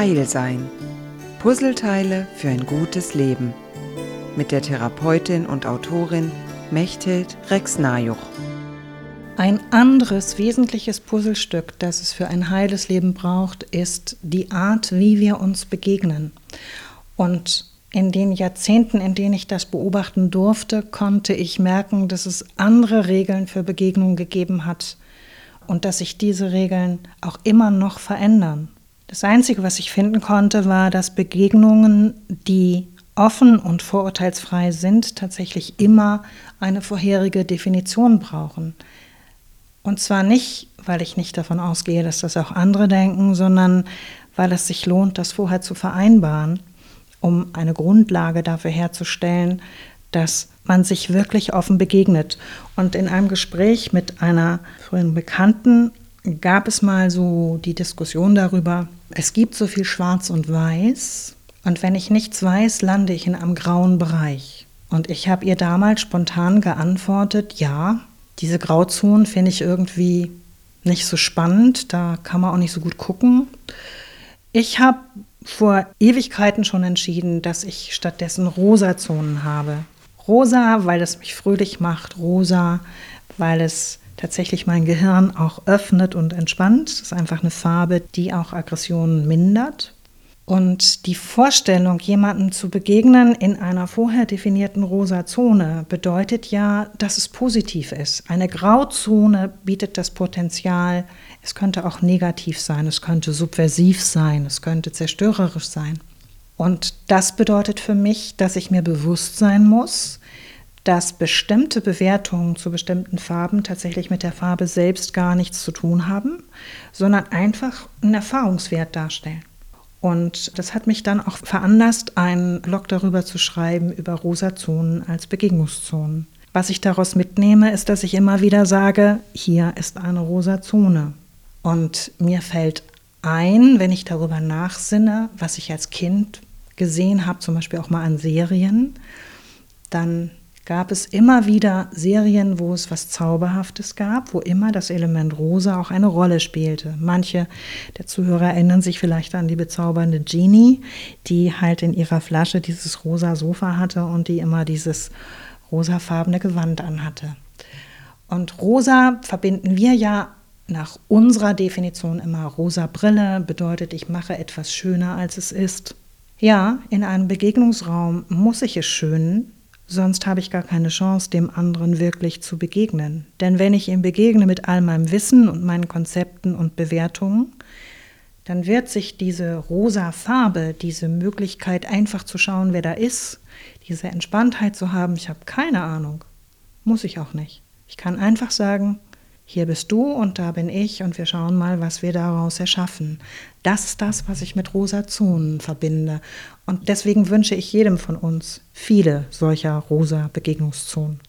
Heil sein. Puzzleteile für ein gutes Leben. Mit der Therapeutin und Autorin Mechthild Rex-Najuch. Ein anderes wesentliches Puzzlestück, das es für ein heiles Leben braucht, ist die Art, wie wir uns begegnen. Und in den Jahrzehnten, in denen ich das beobachten durfte, konnte ich merken, dass es andere Regeln für Begegnungen gegeben hat und dass sich diese Regeln auch immer noch verändern. Das Einzige, was ich finden konnte, war, dass Begegnungen, die offen und vorurteilsfrei sind, tatsächlich immer eine vorherige Definition brauchen. Und zwar nicht, weil ich nicht davon ausgehe, dass das auch andere denken, sondern weil es sich lohnt, das vorher zu vereinbaren, um eine Grundlage dafür herzustellen, dass man sich wirklich offen begegnet. Und in einem Gespräch mit einer früheren Bekannten gab es mal so die Diskussion darüber, es gibt so viel Schwarz und Weiß und wenn ich nichts weiß, lande ich in einem grauen Bereich. Und ich habe ihr damals spontan geantwortet, ja, diese Grauzonen finde ich irgendwie nicht so spannend, da kann man auch nicht so gut gucken. Ich habe vor Ewigkeiten schon entschieden, dass ich stattdessen rosa Zonen habe. Rosa, weil es mich fröhlich macht, rosa, weil es tatsächlich mein Gehirn auch öffnet und entspannt. Das ist einfach eine Farbe, die auch Aggressionen mindert. Und die Vorstellung, jemandem zu begegnen in einer vorher definierten rosa Zone, bedeutet ja, dass es positiv ist. Eine Grauzone bietet das Potenzial, es könnte auch negativ sein, es könnte subversiv sein, es könnte zerstörerisch sein. Und das bedeutet für mich, dass ich mir bewusst sein muss, dass bestimmte Bewertungen zu bestimmten Farben tatsächlich mit der Farbe selbst gar nichts zu tun haben, sondern einfach einen Erfahrungswert darstellen. Und das hat mich dann auch veranlasst, einen Blog darüber zu schreiben, über rosa Zonen als Begegnungszonen. Was ich daraus mitnehme, ist, dass ich immer wieder sage, hier ist eine rosa Zone. Und mir fällt ein, wenn ich darüber nachsinne, was ich als Kind gesehen habe, zum Beispiel auch mal an Serien, dann gab es immer wieder Serien, wo es was Zauberhaftes gab, wo immer das Element Rosa auch eine Rolle spielte. Manche der Zuhörer erinnern sich vielleicht an die bezaubernde Genie, die halt in ihrer Flasche dieses rosa Sofa hatte und die immer dieses rosafarbene Gewand anhatte. Und rosa verbinden wir ja nach unserer Definition immer rosa Brille, bedeutet, ich mache etwas schöner, als es ist. Ja, in einem Begegnungsraum muss ich es schönen, Sonst habe ich gar keine Chance, dem anderen wirklich zu begegnen. Denn wenn ich ihm begegne mit all meinem Wissen und meinen Konzepten und Bewertungen, dann wird sich diese rosa Farbe, diese Möglichkeit einfach zu schauen, wer da ist, diese Entspanntheit zu haben, ich habe keine Ahnung, muss ich auch nicht. Ich kann einfach sagen, hier bist du und da bin ich und wir schauen mal, was wir daraus erschaffen. Das ist das, was ich mit rosa Zonen verbinde. Und deswegen wünsche ich jedem von uns viele solcher rosa Begegnungszonen.